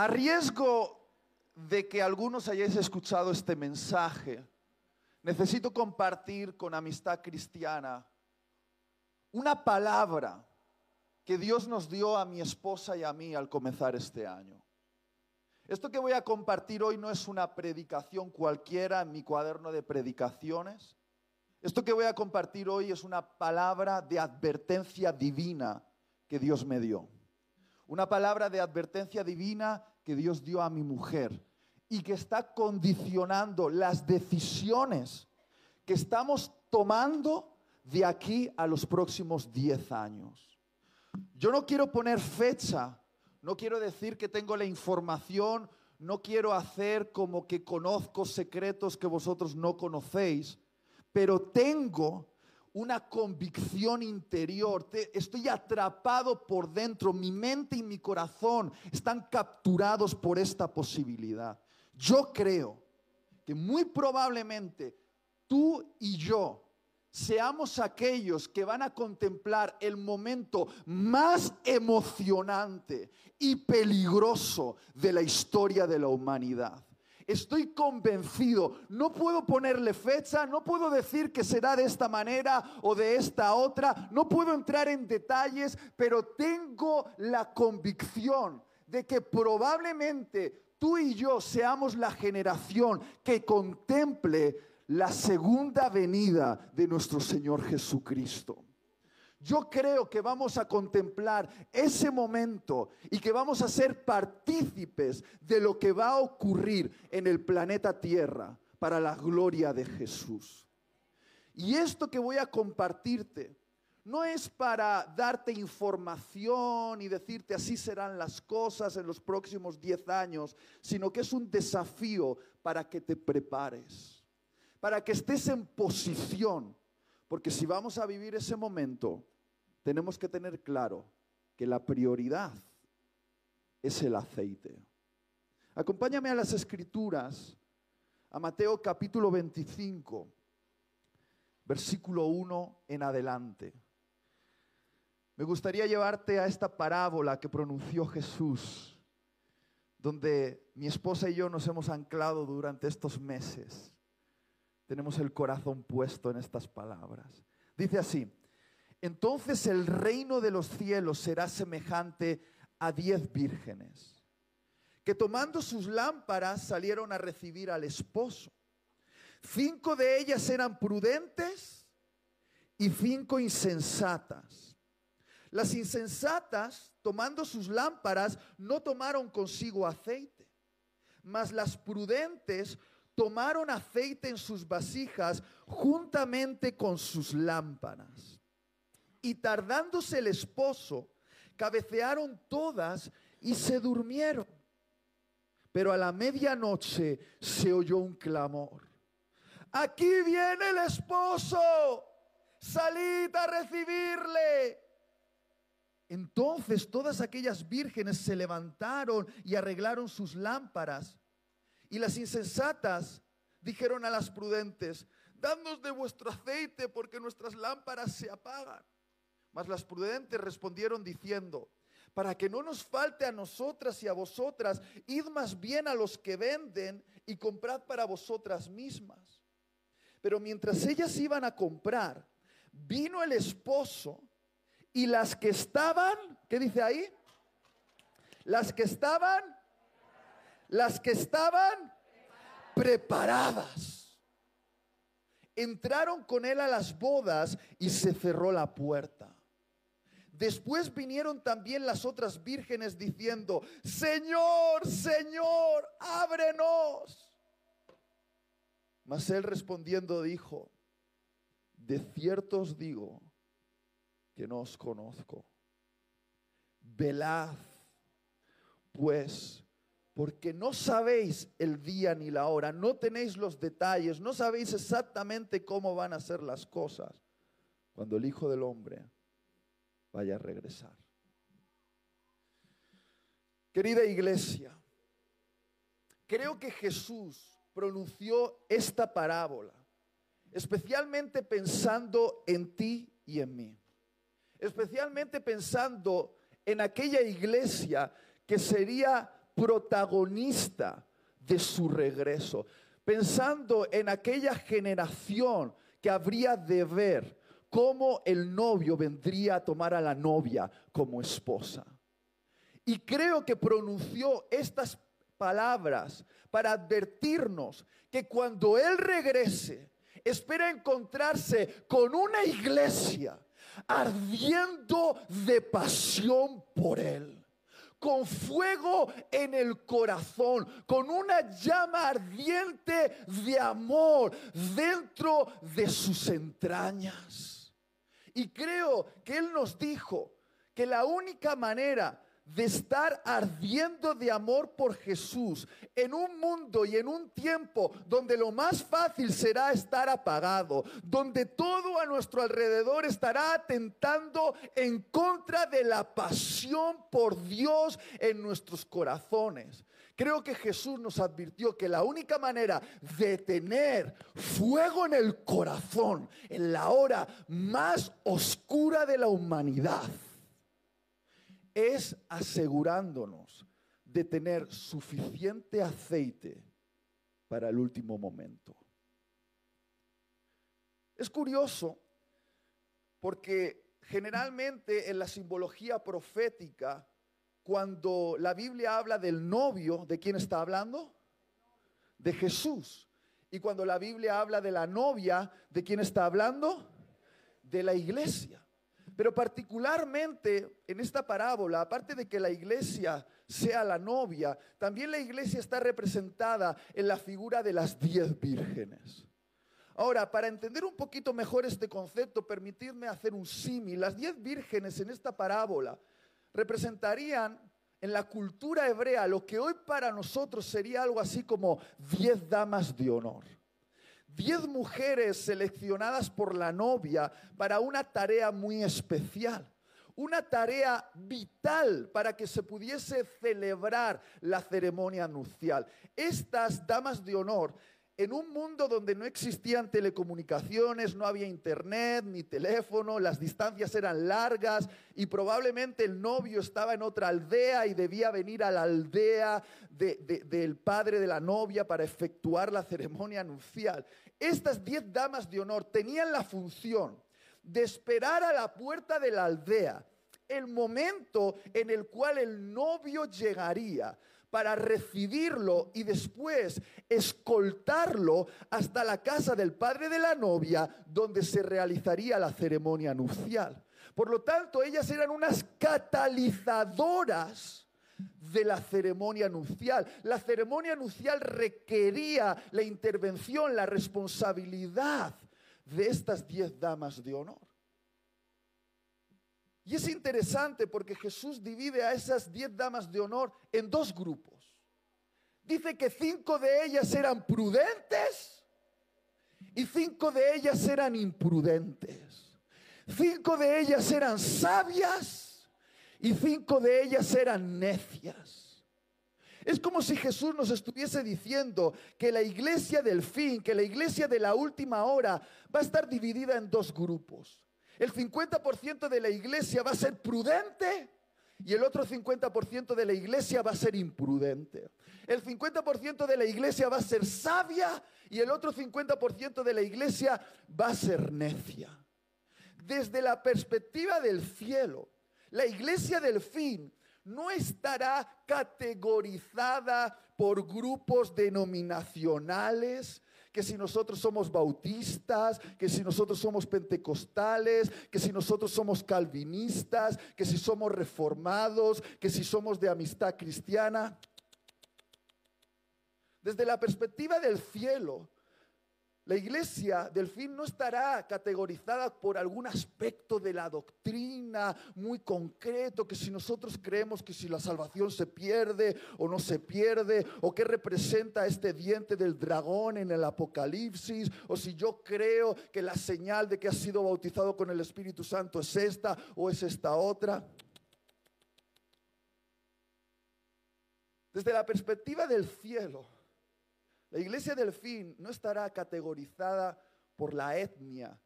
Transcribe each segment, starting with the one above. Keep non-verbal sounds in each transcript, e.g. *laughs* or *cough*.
A riesgo de que algunos hayáis escuchado este mensaje, necesito compartir con Amistad Cristiana una palabra que Dios nos dio a mi esposa y a mí al comenzar este año. Esto que voy a compartir hoy no es una predicación cualquiera en mi cuaderno de predicaciones. Esto que voy a compartir hoy es una palabra de advertencia divina que Dios me dio. Una palabra de advertencia divina que Dios dio a mi mujer y que está condicionando las decisiones que estamos tomando de aquí a los próximos 10 años. Yo no quiero poner fecha, no quiero decir que tengo la información, no quiero hacer como que conozco secretos que vosotros no conocéis, pero tengo una convicción interior, estoy atrapado por dentro, mi mente y mi corazón están capturados por esta posibilidad. Yo creo que muy probablemente tú y yo seamos aquellos que van a contemplar el momento más emocionante y peligroso de la historia de la humanidad. Estoy convencido, no puedo ponerle fecha, no puedo decir que será de esta manera o de esta otra, no puedo entrar en detalles, pero tengo la convicción de que probablemente tú y yo seamos la generación que contemple la segunda venida de nuestro Señor Jesucristo. Yo creo que vamos a contemplar ese momento y que vamos a ser partícipes de lo que va a ocurrir en el planeta Tierra para la gloria de Jesús. Y esto que voy a compartirte no es para darte información y decirte así serán las cosas en los próximos 10 años, sino que es un desafío para que te prepares, para que estés en posición, porque si vamos a vivir ese momento, tenemos que tener claro que la prioridad es el aceite. Acompáñame a las escrituras, a Mateo capítulo 25, versículo 1 en adelante. Me gustaría llevarte a esta parábola que pronunció Jesús, donde mi esposa y yo nos hemos anclado durante estos meses. Tenemos el corazón puesto en estas palabras. Dice así, entonces el reino de los cielos será semejante a diez vírgenes, que tomando sus lámparas salieron a recibir al esposo. Cinco de ellas eran prudentes y cinco insensatas. Las insensatas, tomando sus lámparas, no tomaron consigo aceite, mas las prudentes tomaron aceite en sus vasijas juntamente con sus lámparas. Y tardándose el esposo, cabecearon todas y se durmieron. Pero a la medianoche se oyó un clamor. Aquí viene el esposo, salid a recibirle. Entonces todas aquellas vírgenes se levantaron y arreglaron sus lámparas. Y las insensatas dijeron a las prudentes, dadnos de vuestro aceite porque nuestras lámparas se apagan. Mas las prudentes respondieron diciendo, para que no nos falte a nosotras y a vosotras, id más bien a los que venden y comprad para vosotras mismas. Pero mientras ellas iban a comprar, vino el esposo y las que estaban, ¿qué dice ahí? Las que estaban, las que estaban preparadas entraron con él a las bodas y se cerró la puerta. Después vinieron también las otras vírgenes diciendo, Señor, Señor, ábrenos. Mas él respondiendo dijo, de cierto os digo que no os conozco. Velad, pues, porque no sabéis el día ni la hora, no tenéis los detalles, no sabéis exactamente cómo van a ser las cosas cuando el Hijo del Hombre vaya a regresar. Querida iglesia, creo que Jesús pronunció esta parábola, especialmente pensando en ti y en mí, especialmente pensando en aquella iglesia que sería protagonista de su regreso, pensando en aquella generación que habría de ver cómo el novio vendría a tomar a la novia como esposa. Y creo que pronunció estas palabras para advertirnos que cuando Él regrese, espera encontrarse con una iglesia ardiendo de pasión por Él con fuego en el corazón, con una llama ardiente de amor dentro de sus entrañas. Y creo que Él nos dijo que la única manera de estar ardiendo de amor por Jesús en un mundo y en un tiempo donde lo más fácil será estar apagado, donde todo a nuestro alrededor estará atentando en contra de la pasión por Dios en nuestros corazones. Creo que Jesús nos advirtió que la única manera de tener fuego en el corazón en la hora más oscura de la humanidad es asegurándonos de tener suficiente aceite para el último momento. Es curioso porque generalmente en la simbología profética, cuando la Biblia habla del novio, ¿de quién está hablando? De Jesús. Y cuando la Biblia habla de la novia, ¿de quién está hablando? De la iglesia. Pero particularmente en esta parábola, aparte de que la iglesia sea la novia, también la iglesia está representada en la figura de las diez vírgenes. Ahora, para entender un poquito mejor este concepto, permitidme hacer un símil. Las diez vírgenes en esta parábola representarían en la cultura hebrea lo que hoy para nosotros sería algo así como diez damas de honor diez mujeres seleccionadas por la novia para una tarea muy especial, una tarea vital para que se pudiese celebrar la ceremonia nupcial. Estas damas de honor en un mundo donde no existían telecomunicaciones, no había internet ni teléfono, las distancias eran largas y probablemente el novio estaba en otra aldea y debía venir a la aldea del padre de la novia para efectuar la ceremonia nupcial. Estas diez damas de honor tenían la función de esperar a la puerta de la aldea el momento en el cual el novio llegaría para recibirlo y después escoltarlo hasta la casa del padre de la novia donde se realizaría la ceremonia nupcial. Por lo tanto, ellas eran unas catalizadoras de la ceremonia nupcial. La ceremonia nupcial requería la intervención, la responsabilidad de estas diez damas de honor. Y es interesante porque Jesús divide a esas diez damas de honor en dos grupos. Dice que cinco de ellas eran prudentes y cinco de ellas eran imprudentes. Cinco de ellas eran sabias y cinco de ellas eran necias. Es como si Jesús nos estuviese diciendo que la iglesia del fin, que la iglesia de la última hora va a estar dividida en dos grupos. El 50% de la iglesia va a ser prudente y el otro 50% de la iglesia va a ser imprudente. El 50% de la iglesia va a ser sabia y el otro 50% de la iglesia va a ser necia. Desde la perspectiva del cielo, la iglesia del fin no estará categorizada por grupos denominacionales, que si nosotros somos bautistas, que si nosotros somos pentecostales, que si nosotros somos calvinistas, que si somos reformados, que si somos de amistad cristiana. Desde la perspectiva del cielo, la iglesia del fin no estará categorizada por algún aspecto de la doctrina muy concreto, que si nosotros creemos que si la salvación se pierde o no se pierde, o qué representa este diente del dragón en el Apocalipsis, o si yo creo que la señal de que ha sido bautizado con el Espíritu Santo es esta o es esta otra. Desde la perspectiva del cielo, la iglesia del fin no estará categorizada por la etnia,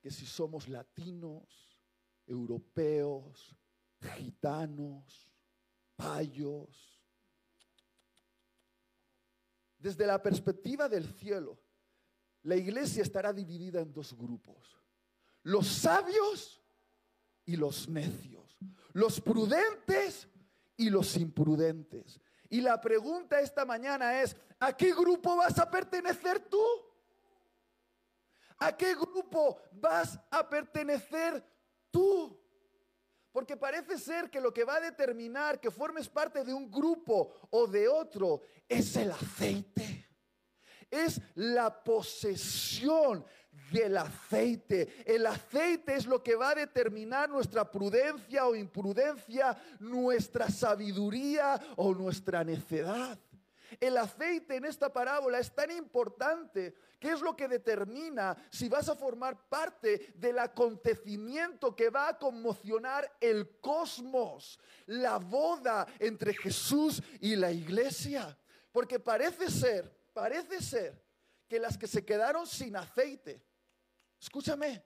que si somos latinos, europeos, gitanos, payos, desde la perspectiva del cielo, la iglesia estará dividida en dos grupos. Los sabios y los necios. Los prudentes y los imprudentes. Y la pregunta esta mañana es, ¿a qué grupo vas a pertenecer tú? ¿A qué grupo vas a pertenecer tú? Porque parece ser que lo que va a determinar que formes parte de un grupo o de otro es el aceite. Es la posesión del aceite. El aceite es lo que va a determinar nuestra prudencia o imprudencia, nuestra sabiduría o nuestra necedad. El aceite en esta parábola es tan importante que es lo que determina si vas a formar parte del acontecimiento que va a conmocionar el cosmos, la boda entre Jesús y la iglesia. Porque parece ser, parece ser que las que se quedaron sin aceite, escúchame,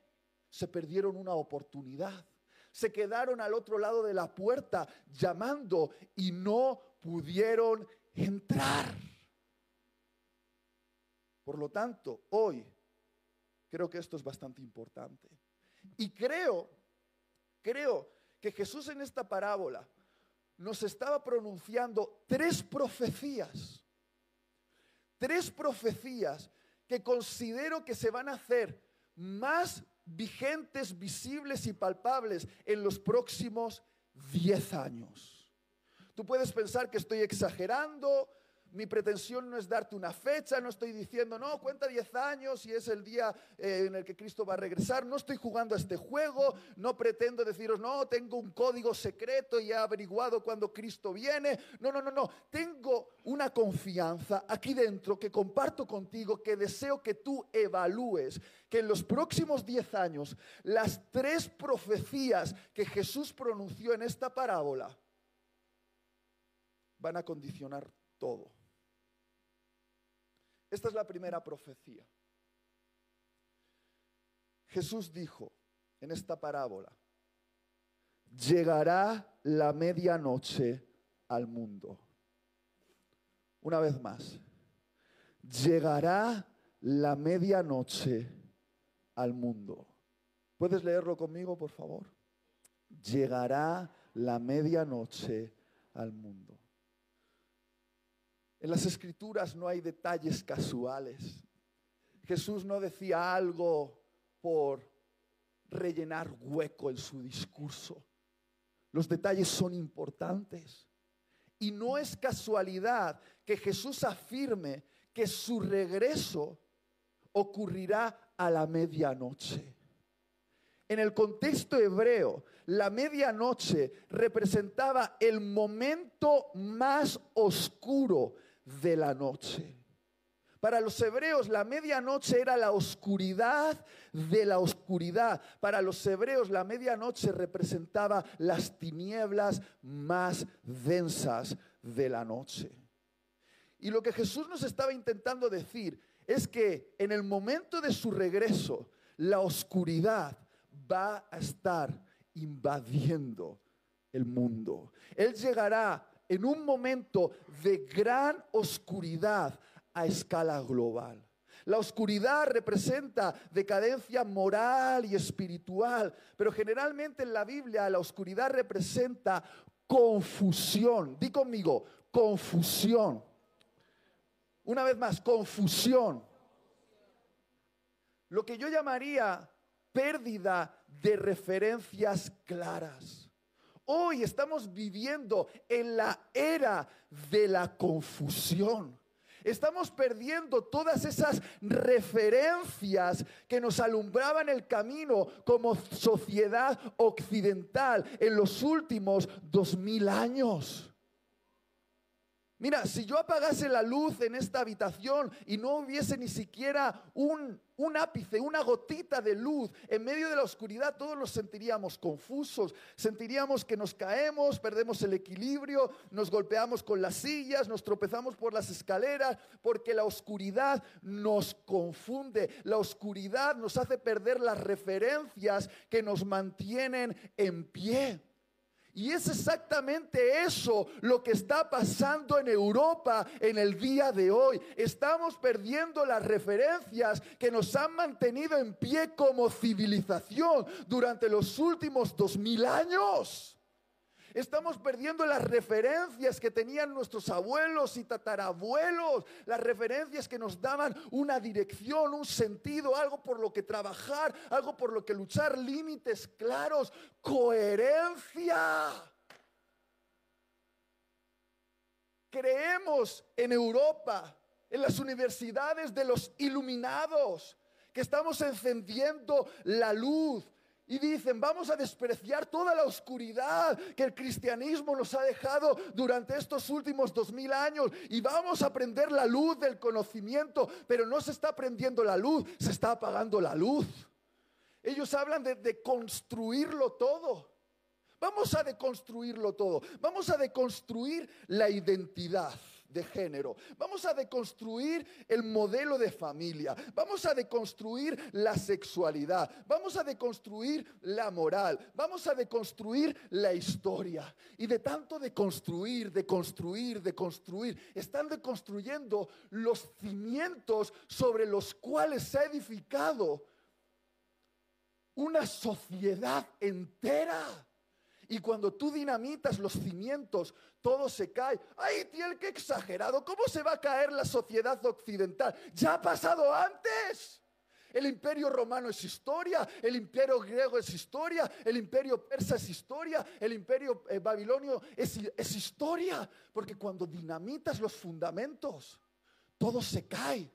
se perdieron una oportunidad. Se quedaron al otro lado de la puerta llamando y no pudieron entrar. Por lo tanto, hoy creo que esto es bastante importante. Y creo, creo que Jesús en esta parábola nos estaba pronunciando tres profecías. Tres profecías que considero que se van a hacer más vigentes, visibles y palpables en los próximos diez años. Tú puedes pensar que estoy exagerando, mi pretensión no es darte una fecha, no estoy diciendo, no, cuenta 10 años y es el día eh, en el que Cristo va a regresar, no estoy jugando a este juego, no pretendo deciros, no, tengo un código secreto y he averiguado cuando Cristo viene, no, no, no, no, tengo una confianza aquí dentro que comparto contigo, que deseo que tú evalúes, que en los próximos 10 años las tres profecías que Jesús pronunció en esta parábola, van a condicionar todo. Esta es la primera profecía. Jesús dijo en esta parábola, llegará la medianoche al mundo. Una vez más, llegará la medianoche al mundo. ¿Puedes leerlo conmigo, por favor? Llegará la medianoche al mundo. En las escrituras no hay detalles casuales. Jesús no decía algo por rellenar hueco en su discurso. Los detalles son importantes. Y no es casualidad que Jesús afirme que su regreso ocurrirá a la medianoche. En el contexto hebreo, la medianoche representaba el momento más oscuro de la noche. Para los hebreos la medianoche era la oscuridad de la oscuridad. Para los hebreos la medianoche representaba las tinieblas más densas de la noche. Y lo que Jesús nos estaba intentando decir es que en el momento de su regreso, la oscuridad va a estar invadiendo el mundo. Él llegará en un momento de gran oscuridad a escala global. La oscuridad representa decadencia moral y espiritual, pero generalmente en la Biblia la oscuridad representa confusión. Di conmigo, confusión. Una vez más, confusión. Lo que yo llamaría pérdida de referencias claras. Hoy estamos viviendo en la era de la confusión. Estamos perdiendo todas esas referencias que nos alumbraban el camino como sociedad occidental en los últimos dos mil años. Mira, si yo apagase la luz en esta habitación y no hubiese ni siquiera un, un, ápice, una gotita de luz en medio de la oscuridad, todos nos sentiríamos confusos, sentiríamos que nos caemos, perdemos el equilibrio, nos golpeamos con las sillas, nos tropezamos por las escaleras, porque la oscuridad nos confunde, la oscuridad nos hace perder las referencias que nos mantienen en pie. Y es exactamente eso lo que está pasando en Europa en el día de hoy. Estamos perdiendo las referencias que nos han mantenido en pie como civilización durante los últimos dos mil años. Estamos perdiendo las referencias que tenían nuestros abuelos y tatarabuelos, las referencias que nos daban una dirección, un sentido, algo por lo que trabajar, algo por lo que luchar, límites claros, coherencia. Creemos en Europa, en las universidades de los iluminados, que estamos encendiendo la luz, y dicen, vamos a despreciar toda la oscuridad que el cristianismo nos ha dejado durante estos últimos dos mil años y vamos a prender la luz del conocimiento, pero no se está prendiendo la luz, se está apagando la luz. Ellos hablan de, de construirlo todo. Vamos a deconstruirlo todo. Vamos a deconstruir la identidad de género. Vamos a deconstruir el modelo de familia. Vamos a deconstruir la sexualidad. Vamos a deconstruir la moral. Vamos a deconstruir la historia. Y de tanto deconstruir, deconstruir, deconstruir, están deconstruyendo los cimientos sobre los cuales se ha edificado una sociedad entera. Y cuando tú dinamitas los cimientos, todo se cae. ¡Ay, tío, qué exagerado! ¿Cómo se va a caer la sociedad occidental? Ya ha pasado antes. El imperio romano es historia, el imperio griego es historia, el imperio persa es historia, el imperio eh, babilonio es, es historia. Porque cuando dinamitas los fundamentos, todo se cae.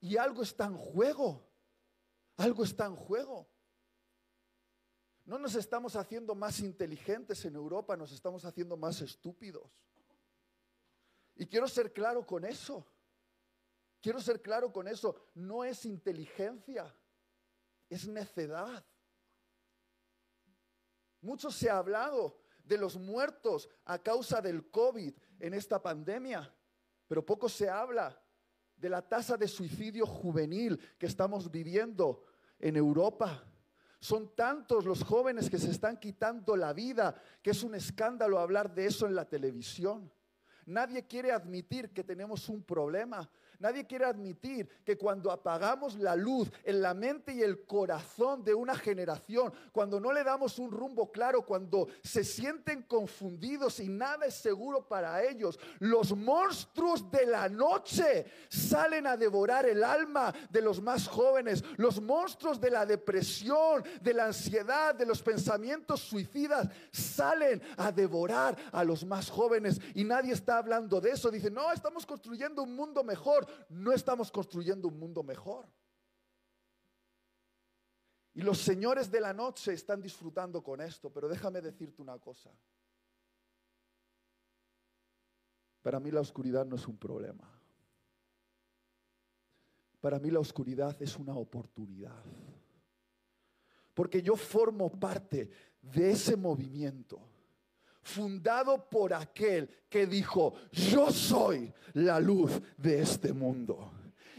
Y algo está en juego. Algo está en juego. No nos estamos haciendo más inteligentes en Europa, nos estamos haciendo más estúpidos. Y quiero ser claro con eso. Quiero ser claro con eso. No es inteligencia, es necedad. Mucho se ha hablado de los muertos a causa del COVID en esta pandemia, pero poco se habla de la tasa de suicidio juvenil que estamos viviendo en Europa. Son tantos los jóvenes que se están quitando la vida que es un escándalo hablar de eso en la televisión. Nadie quiere admitir que tenemos un problema. Nadie quiere admitir que cuando apagamos la luz en la mente y el corazón de una generación, cuando no le damos un rumbo claro, cuando se sienten confundidos y nada es seguro para ellos, los monstruos de la noche salen a devorar el alma de los más jóvenes. Los monstruos de la depresión, de la ansiedad, de los pensamientos suicidas salen a devorar a los más jóvenes y nadie está hablando de eso. Dice, no, estamos construyendo un mundo mejor no estamos construyendo un mundo mejor. Y los señores de la noche están disfrutando con esto, pero déjame decirte una cosa. Para mí la oscuridad no es un problema. Para mí la oscuridad es una oportunidad. Porque yo formo parte de ese movimiento fundado por aquel que dijo, yo soy la luz de este mundo.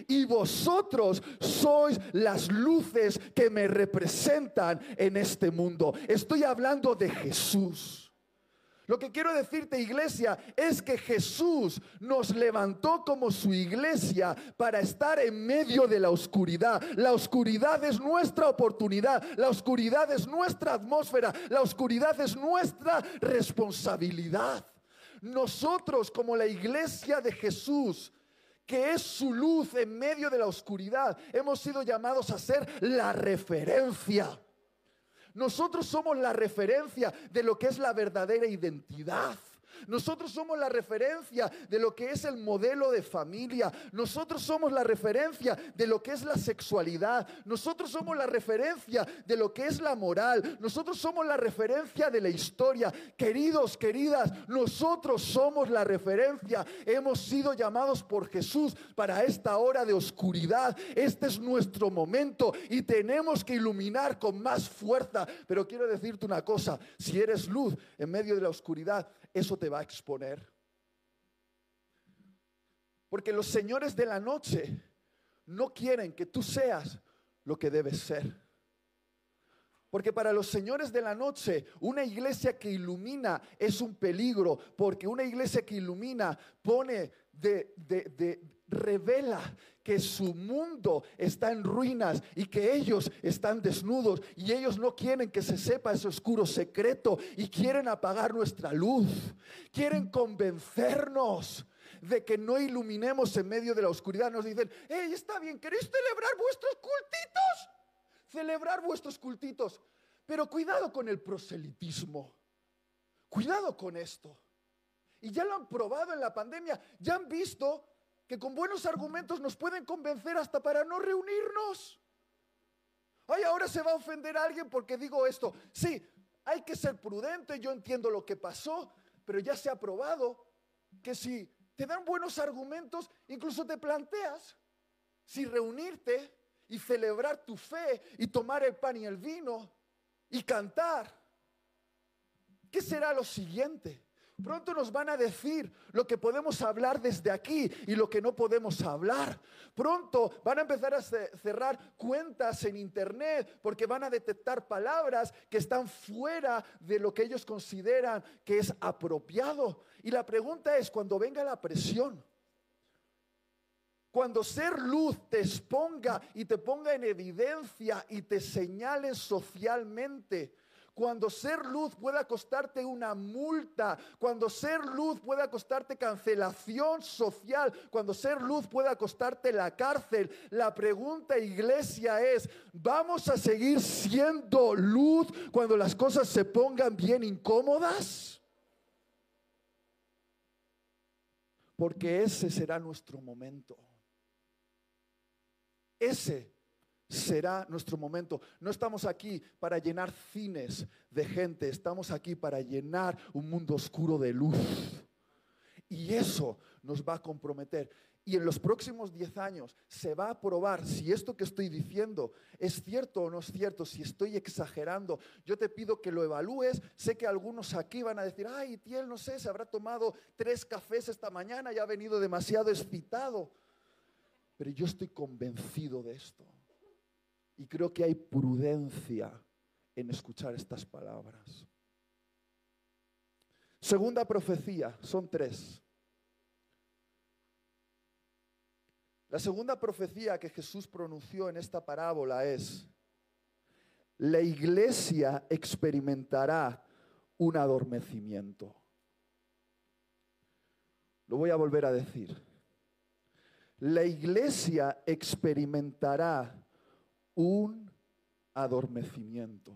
Y vosotros sois las luces que me representan en este mundo. Estoy hablando de Jesús. Lo que quiero decirte, iglesia, es que Jesús nos levantó como su iglesia para estar en medio de la oscuridad. La oscuridad es nuestra oportunidad, la oscuridad es nuestra atmósfera, la oscuridad es nuestra responsabilidad. Nosotros como la iglesia de Jesús, que es su luz en medio de la oscuridad, hemos sido llamados a ser la referencia. Nosotros somos la referencia de lo que es la verdadera identidad. Nosotros somos la referencia de lo que es el modelo de familia. Nosotros somos la referencia de lo que es la sexualidad. Nosotros somos la referencia de lo que es la moral. Nosotros somos la referencia de la historia. Queridos, queridas, nosotros somos la referencia. Hemos sido llamados por Jesús para esta hora de oscuridad. Este es nuestro momento y tenemos que iluminar con más fuerza. Pero quiero decirte una cosa, si eres luz en medio de la oscuridad, eso te va a exponer. Porque los señores de la noche no quieren que tú seas lo que debes ser. Porque para los señores de la noche, una iglesia que ilumina es un peligro, porque una iglesia que ilumina pone de, de, revela que su mundo está en ruinas y que ellos están desnudos y ellos no quieren que se sepa ese oscuro secreto y quieren apagar nuestra luz. Quieren convencernos de que no iluminemos en medio de la oscuridad. Nos dicen, hey, está bien, ¿queréis celebrar vuestros cultitos? Celebrar vuestros cultitos. Pero cuidado con el proselitismo. Cuidado con esto. Y ya lo han probado en la pandemia. Ya han visto que con buenos argumentos nos pueden convencer hasta para no reunirnos. Ay, ahora se va a ofender a alguien porque digo esto. Sí, hay que ser prudente, yo entiendo lo que pasó, pero ya se ha probado que si te dan buenos argumentos, incluso te planteas si reunirte y celebrar tu fe y tomar el pan y el vino y cantar. ¿Qué será lo siguiente? Pronto nos van a decir lo que podemos hablar desde aquí y lo que no podemos hablar. Pronto van a empezar a cerrar cuentas en Internet porque van a detectar palabras que están fuera de lo que ellos consideran que es apropiado. Y la pregunta es, cuando venga la presión, cuando ser luz te exponga y te ponga en evidencia y te señale socialmente, cuando ser luz pueda costarte una multa, cuando ser luz pueda costarte cancelación social, cuando ser luz pueda costarte la cárcel. La pregunta, iglesia, es, ¿vamos a seguir siendo luz cuando las cosas se pongan bien incómodas? Porque ese será nuestro momento. Ese será nuestro momento. No estamos aquí para llenar cines de gente, estamos aquí para llenar un mundo oscuro de luz. Y eso nos va a comprometer. Y en los próximos 10 años se va a probar si esto que estoy diciendo es cierto o no es cierto, si estoy exagerando. Yo te pido que lo evalúes. Sé que algunos aquí van a decir, ay, Tiel, no sé, se habrá tomado tres cafés esta mañana y ha venido demasiado excitado. Pero yo estoy convencido de esto. Y creo que hay prudencia en escuchar estas palabras. Segunda profecía, son tres. La segunda profecía que Jesús pronunció en esta parábola es, la iglesia experimentará un adormecimiento. Lo voy a volver a decir. La iglesia experimentará un adormecimiento.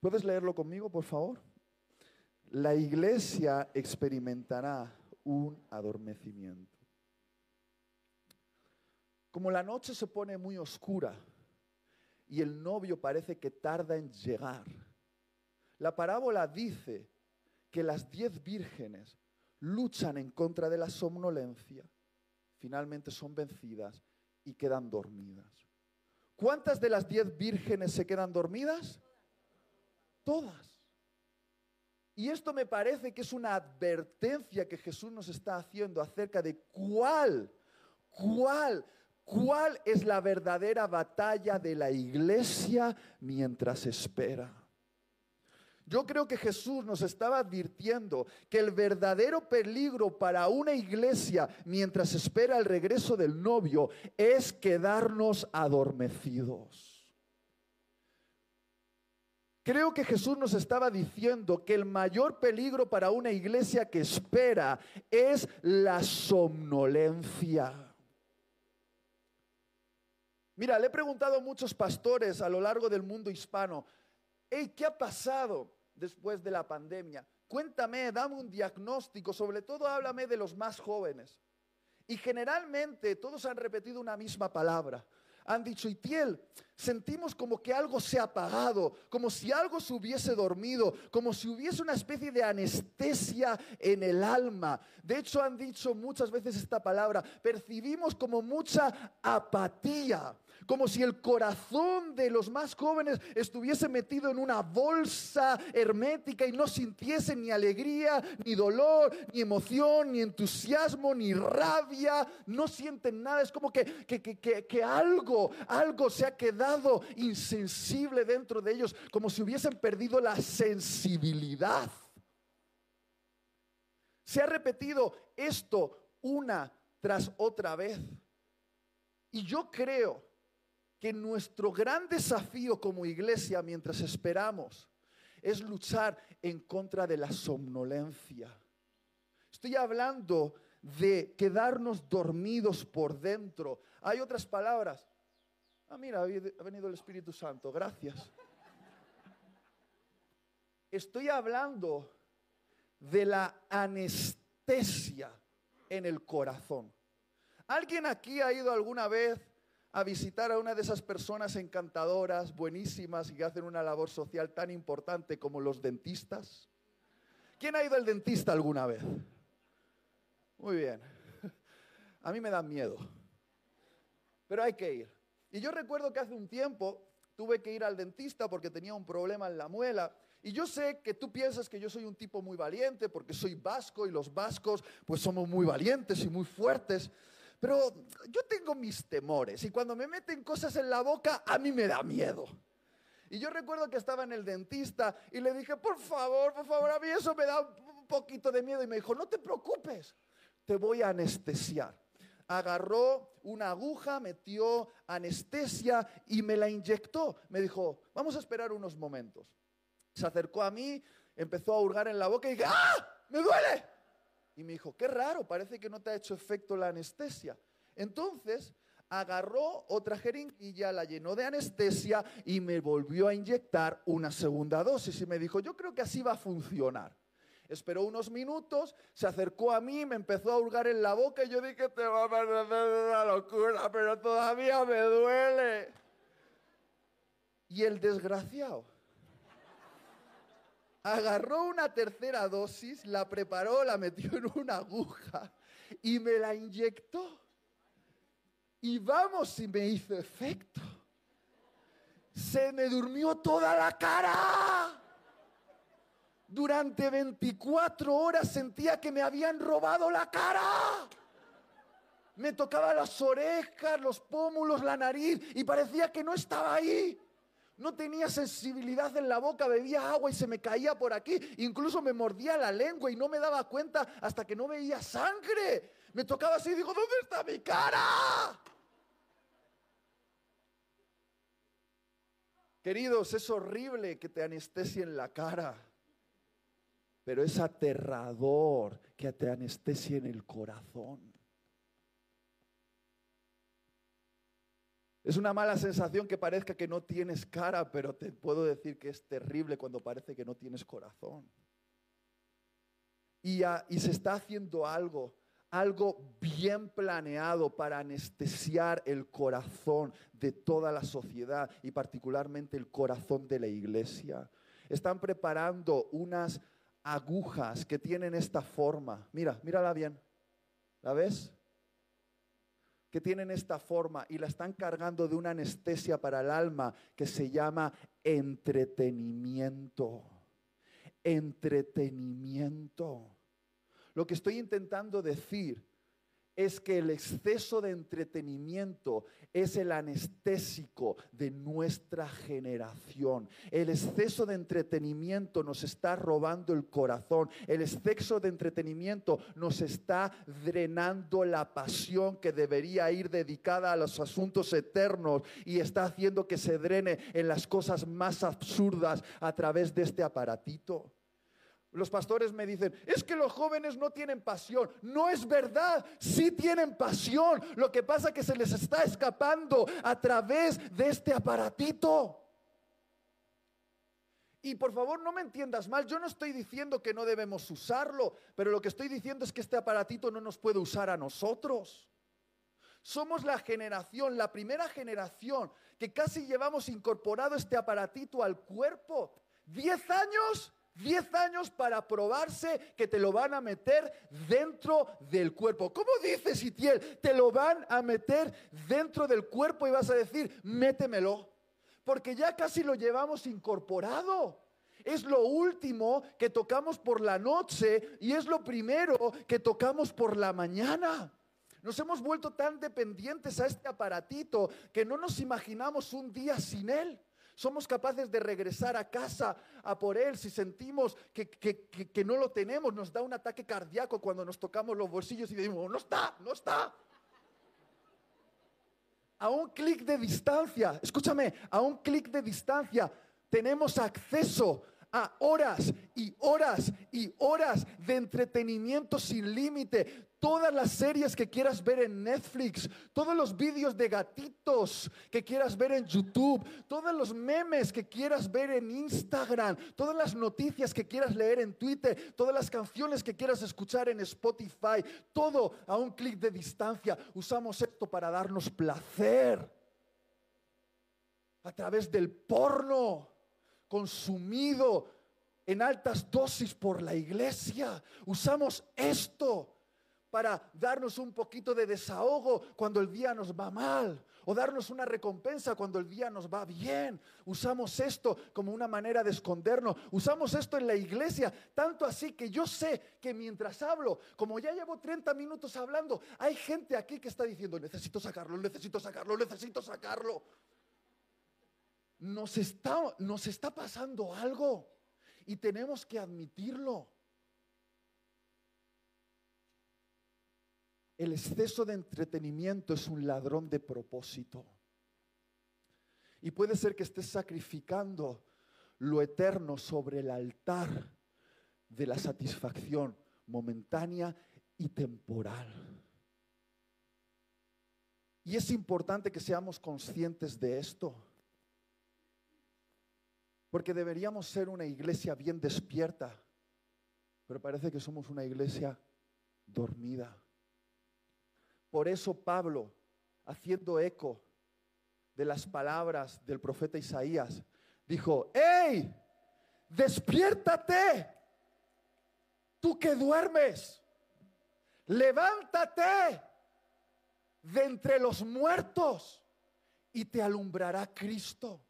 ¿Puedes leerlo conmigo, por favor? La iglesia experimentará un adormecimiento. Como la noche se pone muy oscura y el novio parece que tarda en llegar, la parábola dice que las diez vírgenes luchan en contra de la somnolencia, finalmente son vencidas y quedan dormidas. ¿Cuántas de las diez vírgenes se quedan dormidas? Todas. Y esto me parece que es una advertencia que Jesús nos está haciendo acerca de cuál, cuál, cuál es la verdadera batalla de la iglesia mientras espera. Yo creo que Jesús nos estaba advirtiendo que el verdadero peligro para una iglesia mientras espera el regreso del novio es quedarnos adormecidos. Creo que Jesús nos estaba diciendo que el mayor peligro para una iglesia que espera es la somnolencia. Mira, le he preguntado a muchos pastores a lo largo del mundo hispano, hey, ¿qué ha pasado? Después de la pandemia. Cuéntame, dame un diagnóstico, sobre todo háblame de los más jóvenes. Y generalmente todos han repetido una misma palabra. Han dicho, Itiel, sentimos como que algo se ha apagado, como si algo se hubiese dormido, como si hubiese una especie de anestesia en el alma. De hecho, han dicho muchas veces esta palabra, percibimos como mucha apatía como si el corazón de los más jóvenes estuviese metido en una bolsa hermética y no sintiese ni alegría, ni dolor, ni emoción, ni entusiasmo, ni rabia, no sienten nada, es como que, que, algo, algo se ha quedado insensible dentro de ellos, como si hubiesen perdido la sensibilidad. Se ha repetido esto una tras otra vez. Y yo creo que nuestro gran desafío como iglesia mientras esperamos es luchar en contra de la somnolencia. Estoy hablando de quedarnos dormidos por dentro. Hay otras palabras. Ah, mira, ha venido el Espíritu Santo, gracias. Estoy hablando de la anestesia en el corazón. ¿Alguien aquí ha ido alguna vez a visitar a una de esas personas encantadoras, buenísimas y que hacen una labor social tan importante como los dentistas? ¿Quién ha ido al dentista alguna vez? Muy bien. *laughs* A mí me da miedo. Pero hay que ir. Y yo recuerdo que hace un tiempo tuve que ir al dentista porque tenía un problema en la muela y yo sé que tú piensas que yo soy un tipo muy valiente porque soy vasco y los vascos pues somos muy valientes y muy fuertes. Pero yo tengo mis temores y cuando me meten cosas en la boca a mí me da miedo. Y yo recuerdo que estaba en el dentista y le dije, por favor, por favor, a mí eso me da un poquito de miedo. Y me dijo, no te preocupes, te voy a anestesiar. Agarró una aguja, metió anestesia y me la inyectó. Me dijo, vamos a esperar unos momentos se acercó a mí, empezó a hurgar en la boca y dije, ¡ah! ¡Me duele! Y me dijo, qué raro, parece que no te ha hecho efecto la anestesia. Entonces agarró otra jeringuilla, la llenó de anestesia y me volvió a inyectar una segunda dosis. Y me dijo, yo creo que así va a funcionar. Esperó unos minutos, se acercó a mí, me empezó a hurgar en la boca y yo dije, te va a parecer una locura, pero todavía me duele. Y el desgraciado agarró una tercera dosis, la preparó, la metió en una aguja y me la inyectó. Y vamos si me hizo efecto. Se me durmió toda la cara. Durante 24 horas sentía que me habían robado la cara. Me tocaba las orejas, los pómulos, la nariz y parecía que no estaba ahí. No tenía sensibilidad en la boca, bebía agua y se me caía por aquí. Incluso me mordía la lengua y no me daba cuenta hasta que no veía sangre. Me tocaba así y digo, ¿dónde está mi cara? Queridos, es horrible que te anestesien la cara, pero es aterrador que te anestesien el corazón. Es una mala sensación que parezca que no tienes cara, pero te puedo decir que es terrible cuando parece que no tienes corazón. Y, se está haciendo algo, algo bien planeado para anestesiar el corazón de toda la sociedad y particularmente el corazón de la iglesia. Están preparando unas agujas que tienen esta forma. Mira, mírala bien. ¿La ves? Que tienen esta forma y la están cargando de una anestesia para el alma que se llama entretenimiento. Entretenimiento. Lo que estoy intentando decir es que el exceso de entretenimiento es el anestésico de nuestra generación. El exceso de entretenimiento nos está robando el corazón. El exceso de entretenimiento nos está drenando la pasión que debería ir dedicada a los asuntos eternos y está haciendo que se drene en las cosas más absurdas a través de este aparatito. Los pastores me dicen, es que los jóvenes no tienen pasión. No es verdad, sí tienen pasión. Lo que pasa es que se les está escapando a través de este aparatito. Y por favor no me entiendas mal, yo no estoy diciendo que no debemos usarlo, pero lo que estoy diciendo es que este aparatito no nos puede usar a nosotros. Somos la generación, la primera generación que casi llevamos incorporado este aparatito al cuerpo. Diez años 10 años para probarse que te lo van a meter dentro del cuerpo. ¿Cómo dices, Itiel? Te lo van a meter dentro del cuerpo y vas a decir, métemelo. Porque ya casi lo llevamos incorporado. Es lo último que tocamos por la noche y es lo primero que tocamos por la mañana. Nos hemos vuelto tan dependientes a este aparatito que no nos imaginamos un día sin él. Somos capaces de regresar a casa a por Él si sentimos que, no lo tenemos. Nos da un ataque cardíaco cuando nos tocamos los bolsillos y decimos, no está, no está. A un clic de distancia, escúchame, a un clic de distancia tenemos acceso a horas y horas y horas de entretenimiento sin límite todas las series que quieras ver en Netflix, todos los vídeos de gatitos que quieras ver en YouTube, todos los memes que quieras ver en Instagram, todas las noticias que quieras leer en Twitter, todas las canciones que quieras escuchar en Spotify, todo a un clic de distancia. Usamos esto para darnos placer a través del porno consumido en altas dosis por la iglesia. Usamos esto para darnos un poquito de desahogo cuando el día nos va mal o darnos una recompensa cuando el día nos va bien. Usamos esto como una manera de escondernos. Usamos esto en la iglesia, tanto así que yo sé que mientras hablo, como ya llevo 30 minutos hablando, hay gente aquí que está diciendo, necesito sacarlo, necesito sacarlo, necesito sacarlo. Nos está, nos está pasando algo y tenemos que admitirlo. El exceso de entretenimiento es un ladrón de propósito. Y puede ser que estés sacrificando lo eterno sobre el altar de la satisfacción momentánea y temporal. Y es importante que seamos conscientes de esto, porque deberíamos ser una iglesia bien despierta, pero parece que somos una iglesia dormida. Por eso Pablo, haciendo eco de las palabras del profeta Isaías, dijo, ¡Ey! Despiértate, tú que duermes, levántate de entre los muertos y te alumbrará Cristo.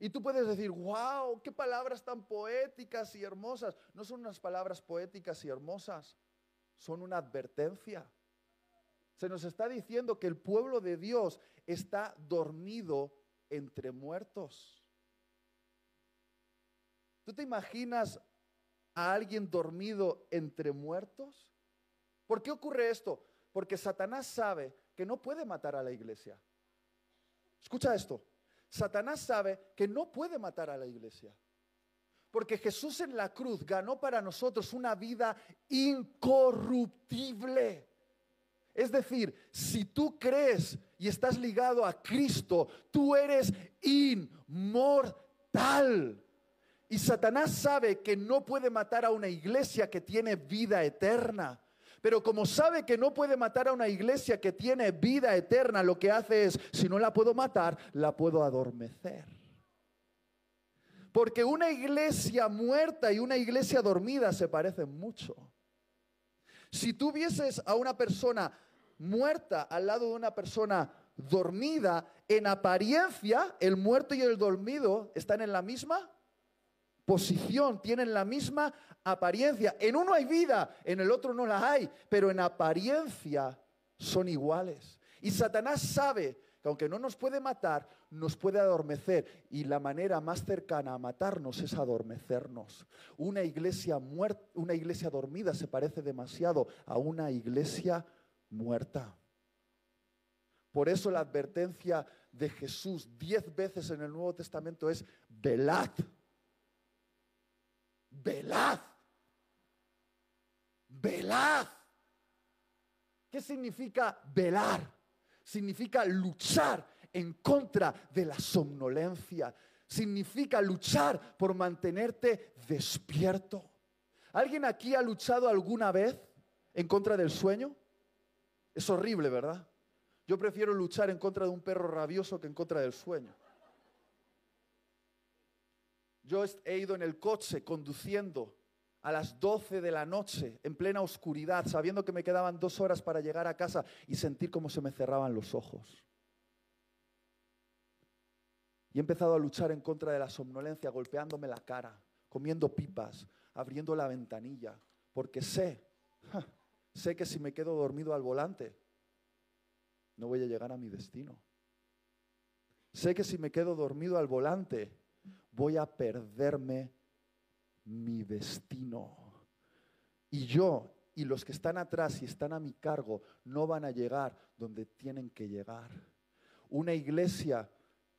Y tú puedes decir, wow, qué palabras tan poéticas y hermosas. No son unas palabras poéticas y hermosas, son una advertencia. Se nos está diciendo que el pueblo de Dios está dormido entre muertos. ¿Tú te imaginas a alguien dormido entre muertos? ¿Por qué ocurre esto? Porque Satanás sabe que no puede matar a la iglesia. Escucha esto. Satanás sabe que no puede matar a la iglesia. Porque Jesús en la cruz ganó para nosotros una vida incorruptible. Es decir, si tú crees y estás ligado a Cristo, tú eres inmortal. Y Satanás sabe que no puede matar a una iglesia que tiene vida eterna. Pero como sabe que no puede matar a una iglesia que tiene vida eterna, lo que hace es, si no la puedo matar, la puedo adormecer. Porque una iglesia muerta y una iglesia dormida se parecen mucho. Si tú vieses a una persona muerta al lado de una persona dormida, en apariencia el muerto y el dormido están en la misma posición, tienen la misma apariencia. En uno hay vida, en el otro no la hay, pero en apariencia son iguales. Y Satanás sabe que aunque no nos puede matar, nos puede adormecer. Y la manera más cercana a matarnos es adormecernos. Una iglesia muerta, una iglesia dormida se parece demasiado a una iglesia muerta. Por eso la advertencia de Jesús diez veces en el Nuevo Testamento es velad. Velad. Velad. ¿Qué significa velar? significa luchar en contra de la somnolencia, significa luchar por mantenerte despierto. ¿Alguien aquí ha luchado alguna vez en contra del sueño? Es horrible, ¿verdad? Yo prefiero luchar en contra de un perro rabioso que en contra del sueño. Yo he ido en el coche conduciendo a las 12 de la noche, en plena oscuridad, sabiendo que me quedaban dos horas para llegar a casa y sentir cómo se me cerraban los ojos. Y he empezado a luchar en contra de la somnolencia, golpeándome la cara, comiendo pipas, abriendo la ventanilla, porque sé, sé que si me quedo dormido al volante, no voy a llegar a mi destino. Sé que si me quedo dormido al volante, voy a perderme mi destino. Y yo y los que están atrás y están a mi cargo no van a llegar donde tienen que llegar. Una iglesia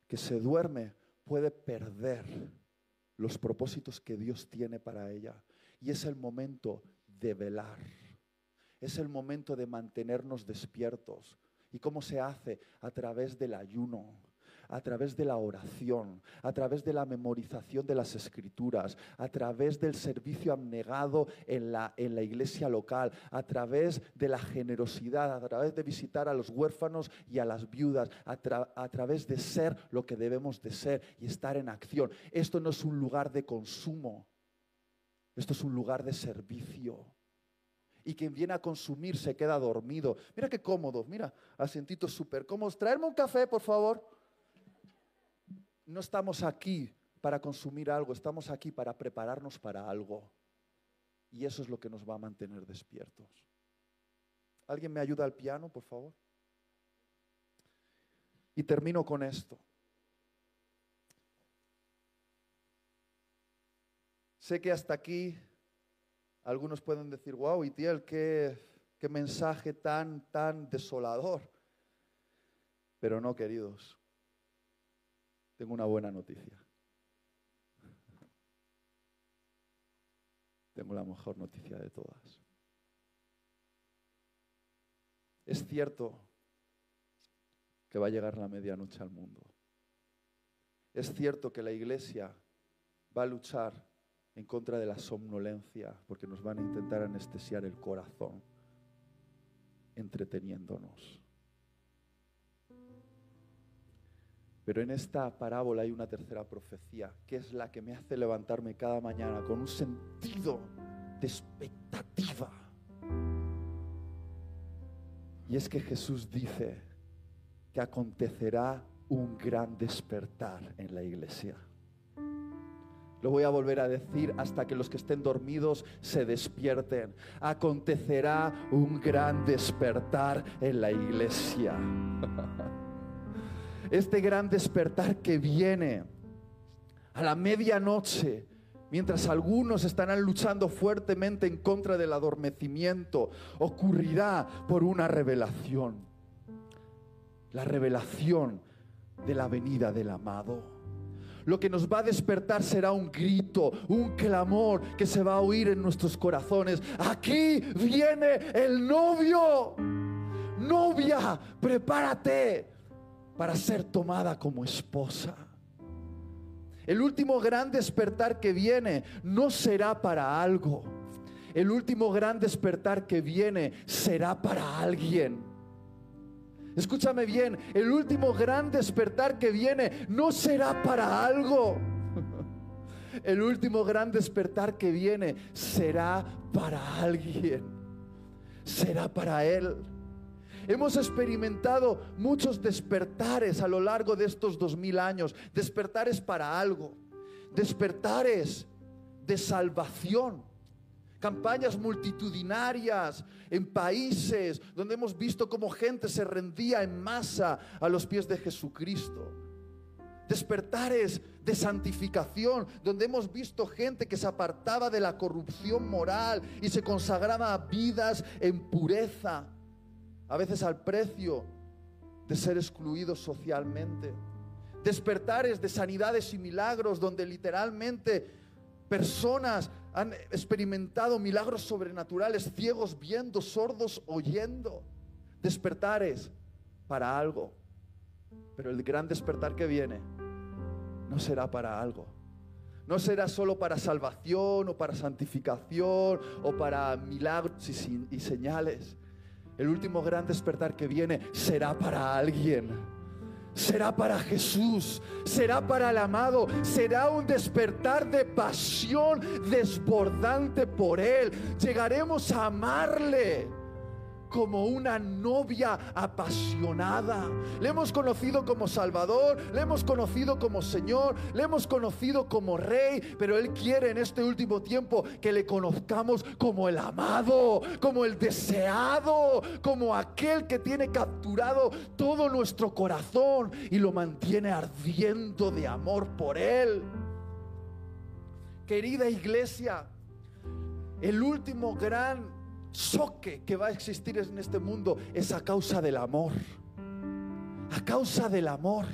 que se duerme puede perder los propósitos que Dios tiene para ella. Y es el momento de velar. Es el momento de mantenernos despiertos. ¿Y cómo se hace? A través del ayuno a través de la oración, a través de la memorización de las escrituras, a través del servicio abnegado en la, en la iglesia local, a través de la generosidad, a través de visitar a los huérfanos y a las viudas, a, través de ser lo que debemos de ser y estar en acción. Esto no es un lugar de consumo, esto es un lugar de servicio y quien viene a consumir se queda dormido. Mira qué cómodo, mira, asientitos súper cómodos. Traerme un café, por favor no estamos aquí para consumir algo, estamos aquí para prepararnos para algo. Y eso es lo que nos va a mantener despiertos. ¿Alguien me ayuda al piano, por favor? Y termino con esto. Sé que hasta aquí algunos pueden decir, wow, Itiel, qué, qué mensaje tan, tan desolador. Pero no, queridos tengo una buena noticia. Tengo la mejor noticia de todas. Es cierto que va a llegar la medianoche al mundo. Es cierto que la iglesia va a luchar en contra de la somnolencia porque nos van a intentar anestesiar el corazón entreteniéndonos. Pero en esta parábola hay una tercera profecía, que es la que me hace levantarme cada mañana con un sentido de expectativa. Y es que Jesús dice que acontecerá un gran despertar en la iglesia. Lo voy a volver a decir hasta que los que estén dormidos se despierten. Acontecerá un gran despertar en la iglesia. *laughs* este gran despertar que viene a la medianoche, mientras algunos estarán luchando fuertemente en contra del adormecimiento, ocurrirá por una revelación. La revelación de la venida del amado. Lo que nos va a despertar será un grito, un clamor que se va a oír en nuestros corazones. Aquí viene el novio. Novia, prepárate para ser tomada como esposa. El último gran despertar que viene no será para algo. El último gran despertar que viene será para alguien. Escúchame bien, el último gran despertar que viene no será para algo. *laughs* El último gran despertar que viene será para alguien. Será para Él. Hemos experimentado muchos despertares a lo largo de estos dos mil años, despertares para algo, despertares de salvación, campañas multitudinarias en países donde hemos visto cómo gente se rendía en masa a los pies de Jesucristo. Despertares de santificación, donde hemos visto gente que se apartaba de la corrupción moral y se consagraba a vidas en pureza a veces al precio de ser excluidos socialmente. Despertares de sanidades y milagros donde literalmente personas han experimentado milagros sobrenaturales, ciegos viendo, sordos oyendo. Despertares para algo. Pero el gran despertar que viene no será para algo. No será solo para salvación o para santificación o para milagros y, señales el último gran despertar que viene será para alguien. será para Jesús, será para el amado, será un despertar de pasión desbordante por Él. Llegaremos a amarle como una novia apasionada. Le hemos conocido como Salvador, le hemos conocido como Señor, le hemos conocido como Rey, pero Él quiere en este último tiempo que le conozcamos como el amado, como el deseado, como aquel que tiene capturado todo nuestro corazón y lo mantiene ardiendo de amor por Él. Querida iglesia, el último gran choque que va a existir en este mundo es a causa del amor. A causa del amor.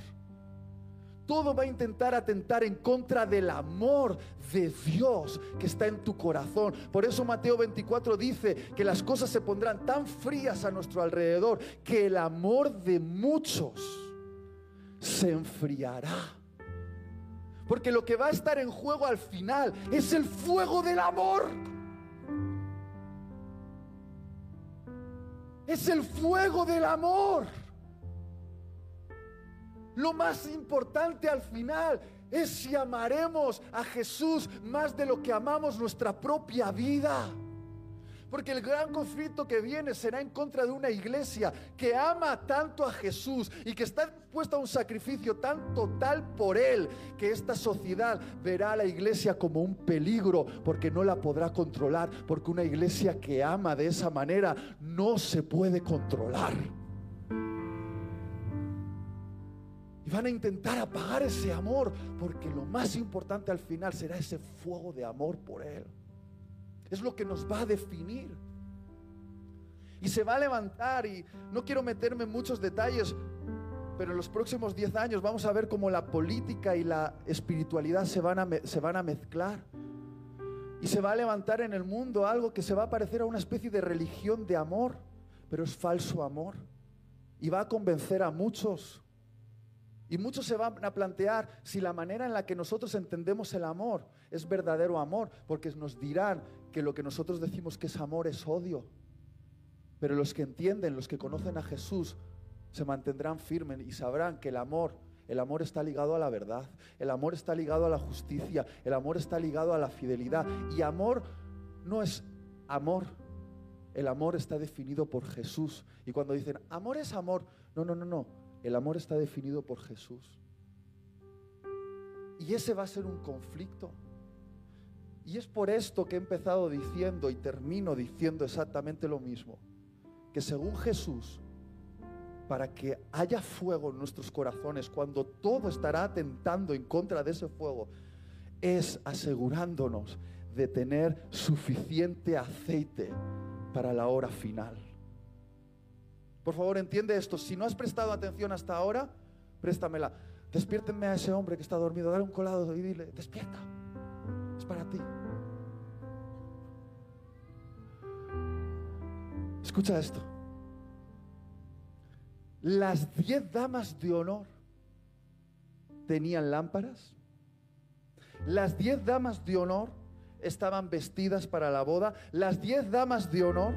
Todo va a intentar atentar en contra del amor de Dios que está en tu corazón. Por eso Mateo 24 dice que las cosas se pondrán tan frías a nuestro alrededor que el amor de muchos se enfriará. Porque lo que va a estar en juego al final es el fuego del amor. Es el fuego del amor. Lo más importante al final es si amaremos a Jesús más de lo que amamos nuestra propia vida. Porque el gran conflicto que viene será en contra de una iglesia que ama tanto a Jesús y que está dispuesta a un sacrificio tan total por Él que esta sociedad verá a la iglesia como un peligro porque no la podrá controlar. Porque una iglesia que ama de esa manera no se puede controlar. Y van a intentar apagar ese amor porque lo más importante al final será ese fuego de amor por Él. Es lo que nos va a definir. Y se va a levantar y no quiero meterme en muchos detalles, pero en los próximos 10 años vamos a ver cómo la política y la espiritualidad se van, a, se van a mezclar. Y se va a levantar en el mundo algo que se va a parecer a una especie de religión de amor, pero es falso amor. Y va a convencer a muchos. Y muchos se van a plantear si la manera en la que nosotros entendemos el amor es verdadero amor, porque nos dirán que lo que nosotros decimos que es amor es odio. Pero los que entienden, los que conocen a Jesús, se mantendrán firmes y sabrán que el amor, el amor está ligado a la verdad, el amor está ligado a la justicia, el amor está ligado a la fidelidad. Y amor no es amor, el amor está definido por Jesús. Y cuando dicen, amor es amor, no, no, no, no, el amor está definido por Jesús. Y ese va a ser un conflicto. Y es por esto que he empezado diciendo y termino diciendo exactamente lo mismo. Que según Jesús, para que haya fuego en nuestros corazones, cuando todo estará atentando en contra de ese fuego, es asegurándonos de tener suficiente aceite para la hora final. Por favor, entiende esto. Si no has prestado atención hasta ahora, préstamela. Despiértenme a ese hombre que está dormido. Dale un colado y dile, despierta para ti. Escucha esto. Las diez damas de honor tenían lámparas. Las diez damas de honor estaban vestidas para la boda. Las diez damas de honor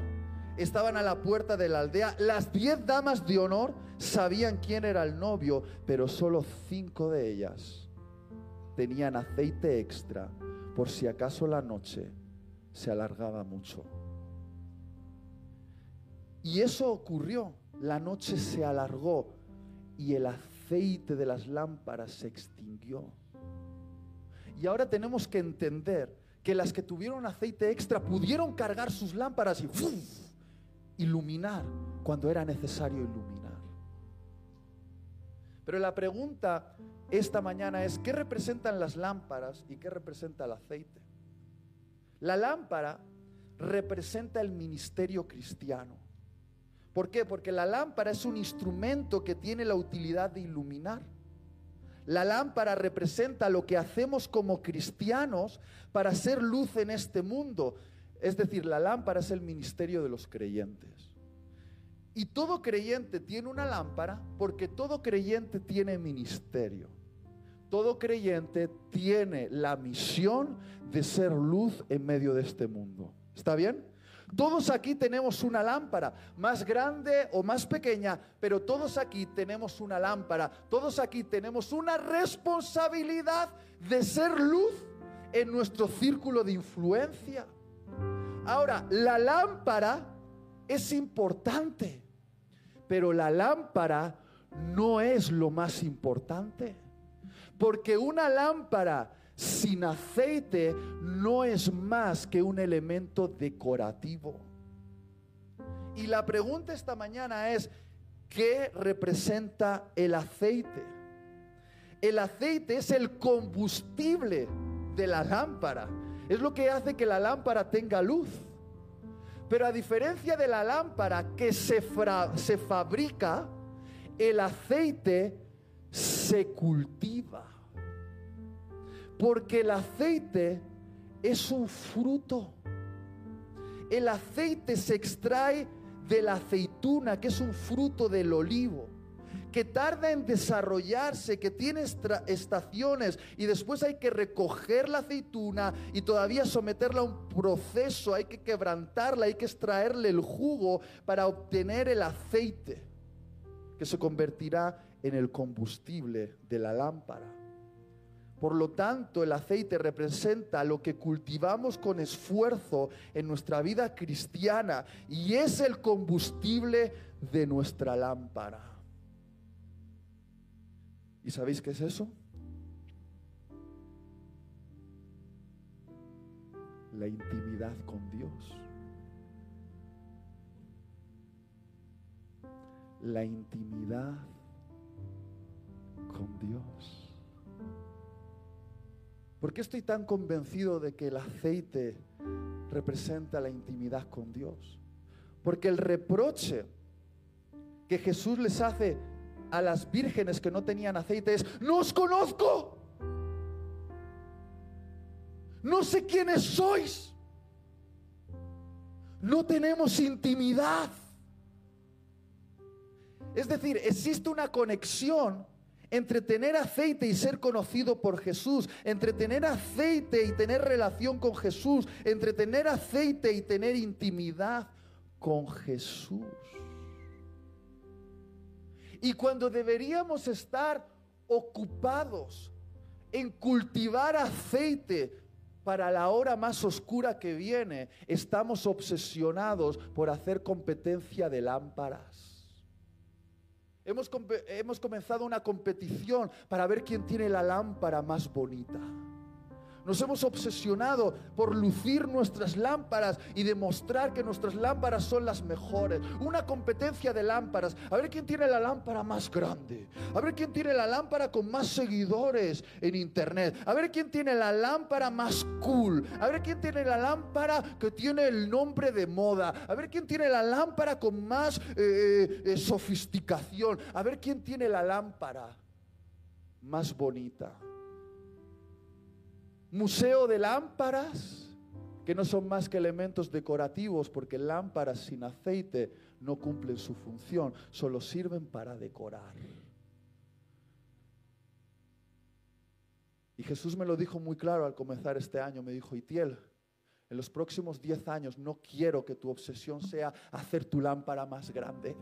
estaban a la puerta de la aldea. Las diez damas de honor sabían quién era el novio, pero solo cinco de ellas tenían aceite extra por si acaso la noche se alargaba mucho. Y eso ocurrió, la noche se alargó y el aceite de las lámparas se extinguió. Y ahora tenemos que entender que las que tuvieron aceite extra pudieron cargar sus lámparas y iluminar cuando era necesario iluminar. Pero la pregunta esta mañana es, ¿qué representan las lámparas y qué representa el aceite? La lámpara representa el ministerio cristiano. ¿Por qué? Porque la lámpara es un instrumento que tiene la utilidad de iluminar. La lámpara representa lo que hacemos como cristianos para hacer luz en este mundo. Es decir, la lámpara es el ministerio de los creyentes. Y todo creyente tiene una lámpara porque todo creyente tiene ministerio. Todo creyente tiene la misión de ser luz en medio de este mundo. ¿Está bien? Todos aquí tenemos una lámpara, más grande o más pequeña, pero todos aquí tenemos una lámpara. Todos aquí tenemos una responsabilidad de ser luz en nuestro círculo de influencia. Ahora, la lámpara es importante, pero la lámpara no es lo más importante. Porque una lámpara sin aceite no es más que un elemento decorativo. Y la pregunta esta mañana es, ¿qué representa el aceite? El aceite es el combustible de la lámpara. Es lo que hace que la lámpara tenga luz. Pero a diferencia de la lámpara que se, se fabrica, el aceite se cultiva. Porque el aceite es un fruto. El aceite se extrae de la aceituna, que es un fruto del olivo, que tarda en desarrollarse, que tiene estaciones y después hay que recoger la aceituna y todavía someterla a un proceso, hay que quebrantarla, hay que extraerle el jugo para obtener el aceite, que se convertirá en el combustible de la lámpara. Por lo tanto, el aceite representa lo que cultivamos con esfuerzo en nuestra vida cristiana y es el combustible de nuestra lámpara. ¿Y sabéis qué es eso? La intimidad con Dios. La intimidad con Dios. ¿Por qué estoy tan convencido de que el aceite representa la intimidad con Dios? Porque el reproche que Jesús les hace a las vírgenes que no tenían aceite es, no os conozco, no sé quiénes sois, no tenemos intimidad. Es decir, existe una conexión entre tener aceite y ser conocido por Jesús, entre tener aceite y tener relación con Jesús, entre tener aceite y tener intimidad con Jesús. Y cuando deberíamos estar ocupados en cultivar aceite para la hora más oscura que viene, estamos obsesionados por hacer competencia de lámparas. Hemos, hemos, comenzado una competición para ver quién tiene la lámpara más bonita. Nos hemos obsesionado por lucir nuestras lámparas y demostrar que nuestras lámparas son las mejores. Una competencia de lámparas. A ver quién tiene la lámpara más grande. A ver quién tiene la lámpara con más seguidores en internet. A ver quién tiene la lámpara más cool. A ver quién tiene la lámpara que tiene el nombre de moda. A ver quién tiene la lámpara con más eh, eh, sofisticación. A ver quién tiene la lámpara más bonita museo de lámparas que no son más que elementos decorativos porque lámparas sin aceite no cumplen su función, solo sirven para decorar. Y Jesús me lo dijo muy claro al comenzar este año, me dijo, Itiel, en los próximos 10 años no quiero que tu obsesión sea hacer tu lámpara más grande.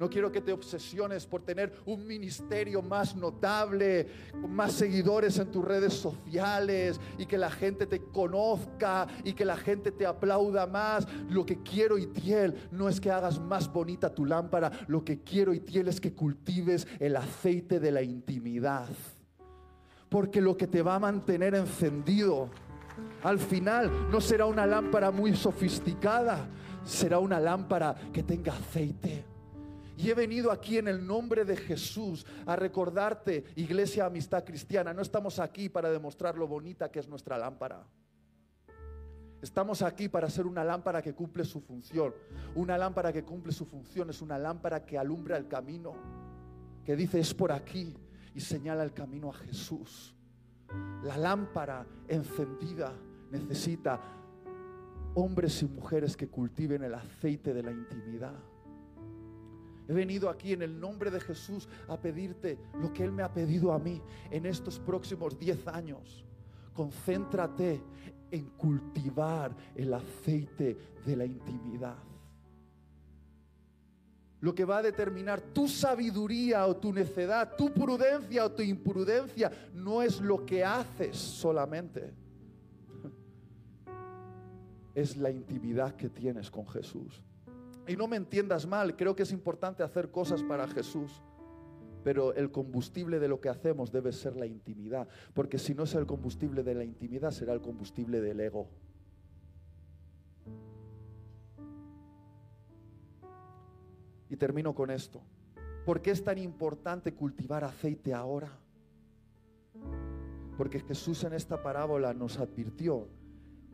No quiero que te obsesiones por tener un ministerio más notable, más seguidores en tus redes sociales y que la gente te conozca y que la gente te aplauda más. Lo que quiero, y Itiel, no es que hagas más bonita tu lámpara. Lo que quiero, Itiel, es que cultives el aceite de la intimidad. Porque lo que te va a mantener encendido al final no será una lámpara muy sofisticada, será una lámpara que tenga aceite y he venido aquí en el nombre de Jesús a recordarte, iglesia amistad cristiana, no estamos aquí para demostrar lo bonita que es nuestra lámpara. Estamos aquí para ser una lámpara que cumple su función. Una lámpara que cumple su función es una lámpara que alumbra el camino, que dice es por aquí y señala el camino a Jesús. La lámpara encendida necesita hombres y mujeres que cultiven el aceite de la intimidad. He venido aquí en el nombre de Jesús a pedirte lo que Él me ha pedido a mí en estos próximos 10 años. Concéntrate en cultivar el aceite de la intimidad. Lo que va a determinar tu sabiduría o tu necedad, tu prudencia o tu imprudencia, no es lo que haces solamente. *laughs* Es la intimidad que tienes con Jesús. Y no me entiendas mal, creo que es importante hacer cosas para Jesús. Pero el combustible de lo que hacemos debe ser la intimidad, porque si no es el combustible de la intimidad, será el combustible del ego. Y termino con esto. ¿Por qué es tan importante cultivar aceite ahora? Porque Jesús en esta parábola nos advirtió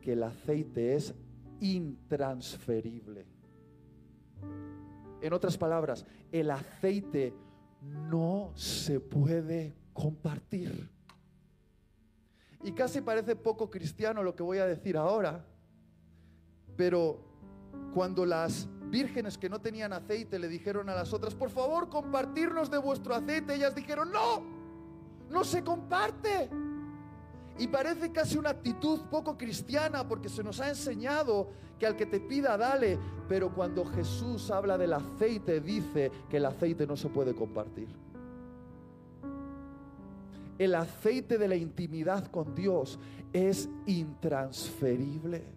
que el aceite es intransferible. En otras palabras, el aceite no se puede compartir. Y casi parece poco cristiano lo que voy a decir ahora, pero cuando las vírgenes que no tenían aceite le dijeron a las otras, por favor, compartirnos de vuestro aceite, ellas dijeron, no, no se comparte. Y parece casi una actitud poco cristiana porque se nos ha enseñado que al que te pida dale, pero cuando Jesús habla del aceite dice que el aceite no se puede compartir. El aceite de la intimidad con Dios es intransferible.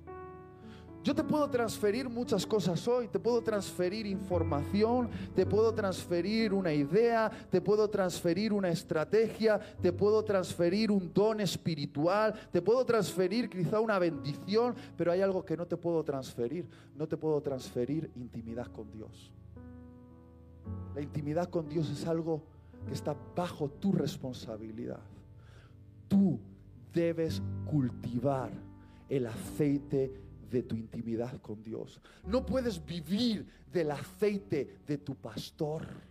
Yo te puedo transferir muchas cosas hoy, te puedo transferir información, te puedo transferir una idea, te puedo transferir una estrategia, te puedo transferir un don espiritual, te puedo transferir quizá una bendición, pero hay algo que no te puedo transferir, no te puedo transferir intimidad con Dios. La intimidad con Dios es algo que está bajo tu responsabilidad. Tú debes cultivar el aceite de tu intimidad con Dios. No puedes vivir del aceite de tu pastor.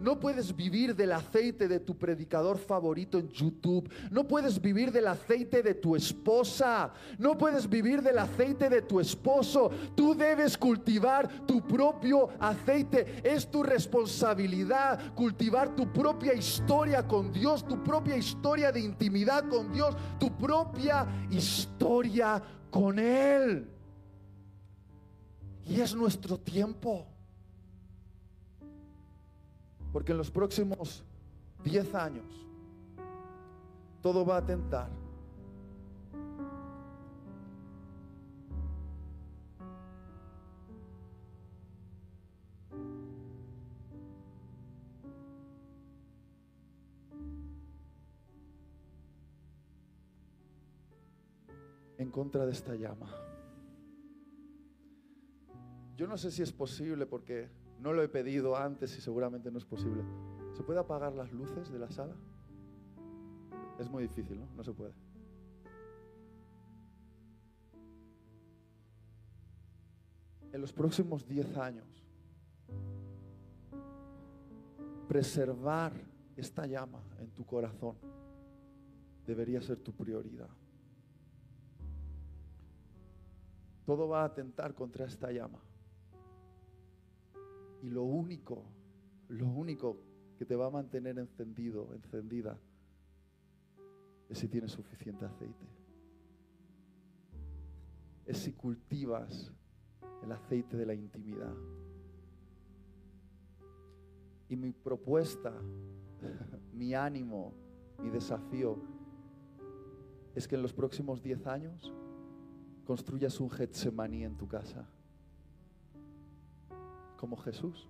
No puedes vivir del aceite de tu predicador favorito en YouTube. No puedes vivir del aceite de tu esposa. No puedes vivir del aceite de tu esposo. Tú debes cultivar tu propio aceite. Es tu responsabilidad cultivar tu propia historia con Dios, tu propia historia de intimidad con Dios, tu propia historia con Él. Y es nuestro tiempo. Porque en los próximos 10 años todo va a tentar. En contra de esta llama. Yo no sé si es posible porque no lo he pedido antes y seguramente no es posible. ¿Se puede apagar las luces de la sala? Es muy difícil, ¿no? No se puede. En los próximos 10 años, preservar esta llama en tu corazón debería ser tu prioridad. Todo va a atentar contra esta llama. Y lo único, lo único que te va a mantener encendido, encendida, es si tienes suficiente aceite. Es si cultivas el aceite de la intimidad. Y mi propuesta, *laughs* mi ánimo, mi desafío es que en los próximos 10 años construyas un Getsemaní en tu casa como Jesús.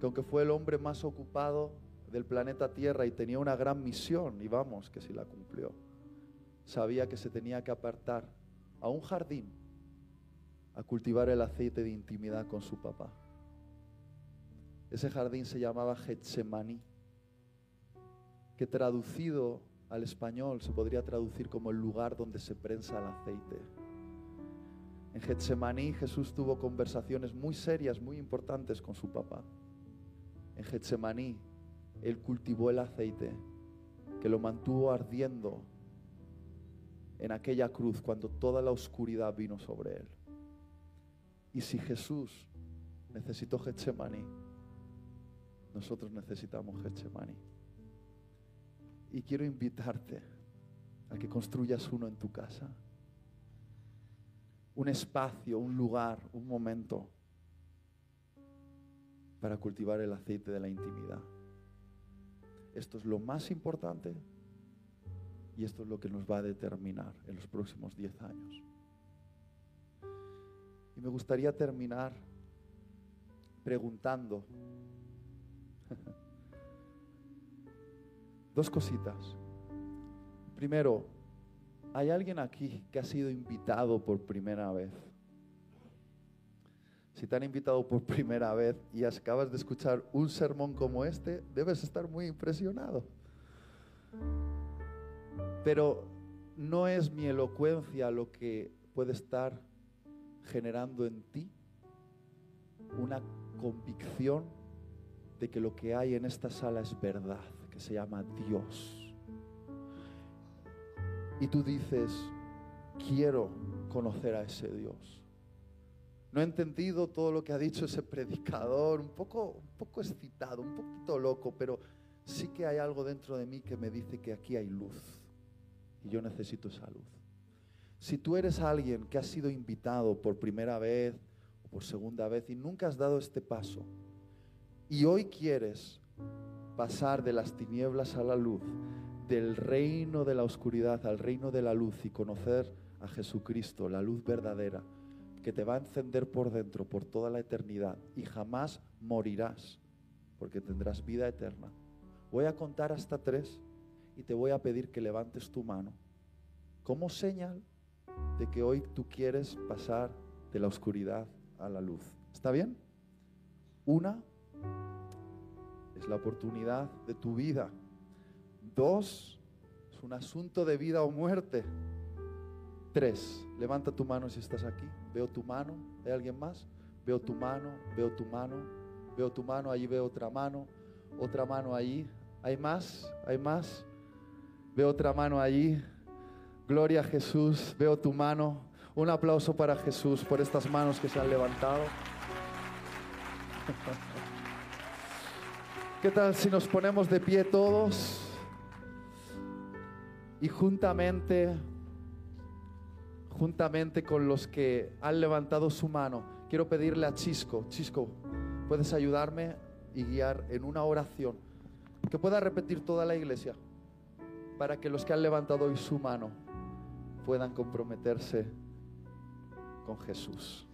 Que aunque fue el hombre más ocupado del planeta Tierra y tenía una gran misión, y vamos, que si la cumplió, sabía que se tenía que apartar a un jardín a cultivar el aceite de intimidad con su papá. Ese jardín se llamaba Getsemaní, que traducido al español se podría traducir como el lugar donde se prensa el aceite. En Getsemaní Jesús tuvo conversaciones muy serias, muy importantes con su papá. En Getsemaní Él cultivó el aceite que lo mantuvo ardiendo en aquella cruz cuando toda la oscuridad vino sobre Él. Y si Jesús necesitó Getsemaní, nosotros necesitamos Getsemaní. Y quiero invitarte a que construyas uno en tu casa. Un espacio, un lugar, un momento para cultivar el aceite de la intimidad. Esto es lo más importante y esto es lo que nos va a determinar en los próximos 10 años. Y me gustaría terminar preguntando dos cositas. Primero, ¿hay alguien aquí que ha sido invitado por primera vez? Si te han invitado por primera vez y acabas de escuchar un sermón como este, debes estar muy impresionado. Pero no es mi elocuencia lo que puede estar generando en ti una convicción de que lo que hay en esta sala es verdad, se llama Dios. Y tú dices, quiero conocer a ese Dios. No he entendido todo lo que ha dicho ese predicador, un poco, un poco excitado, un poquito loco, pero sí que hay algo dentro de mí que me dice que aquí hay luz y yo necesito esa luz. Si tú eres alguien que ha sido invitado por primera vez o por segunda vez y nunca has dado este paso y hoy quieres pasar de las tinieblas a la luz, del reino de la oscuridad al reino de la luz y conocer a Jesucristo, la luz verdadera, que te va a encender por dentro por toda la eternidad y jamás morirás, porque tendrás vida eterna. Voy a contar hasta tres y te voy a pedir que levantes tu mano como señal de que hoy tú quieres pasar de la oscuridad a la luz. ¿Está bien? Una es la oportunidad de tu vida. Dos es un asunto de vida o muerte. Tres, levanta tu mano si estás aquí. Veo tu mano. ¿Hay alguien más? Veo tu mano, veo tu mano, veo tu mano, allí veo otra mano, otra mano allí. ¿Hay más? ¿Hay más? Veo otra mano allí. Gloria a Jesús. Veo tu mano. Un aplauso para Jesús por estas manos que se han levantado. *laughs* ¿Qué tal si nos ponemos de pie todos? Y juntamente juntamente con los que han levantado su mano, quiero pedirle a Chisco, Chisco, ¿puedes ayudarme y guiar en una oración que pueda repetir toda la iglesia para que los que han levantado hoy su mano puedan comprometerse con Jesús?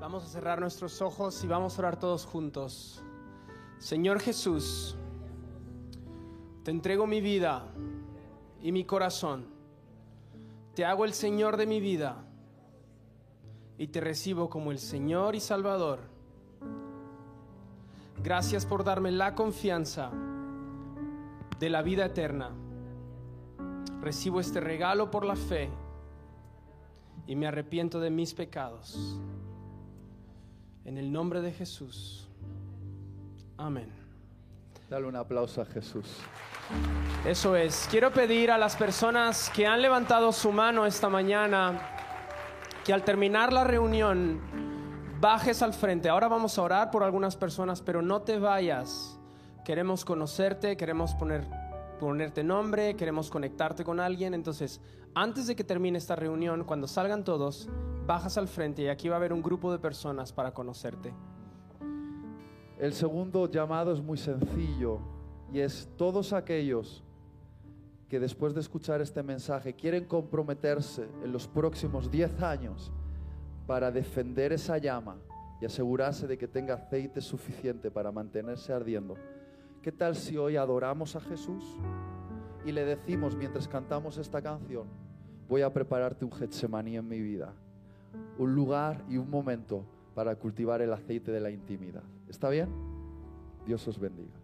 Vamos a cerrar nuestros ojos y vamos a orar todos juntos. Señor Jesús, te entrego mi vida y mi corazón te hago el Señor de mi vida y te recibo como el Señor y Salvador. Gracias por darme la confianza de la vida eterna. Recibo este regalo por la fe y me arrepiento de mis pecados. En el nombre de Jesús. Amén. Dale un aplauso a Jesús. Eso es. Quiero pedir a las personas que han levantado su mano esta mañana que al terminar la reunión bajes al frente. Ahora vamos a orar por algunas personas, pero no te vayas. Queremos conocerte, queremos poner, ponerte nombre, queremos conectarte con alguien. Entonces, antes de que termine esta reunión, cuando salgan todos, bajas al frente y aquí va a haber un grupo de personas para conocerte. El segundo llamado es muy sencillo y es todos aquellos que después de escuchar este mensaje quieren comprometerse en los próximos 10 años para defender esa llama y asegurarse de que tenga aceite suficiente para mantenerse ardiendo. ¿Qué tal si hoy adoramos a Jesús y le decimos mientras cantamos esta canción, voy a prepararte un Getsemaní en mi vida, un lugar y un momento para cultivar el aceite de la intimidad? ¿Está bien? Dios os bendiga.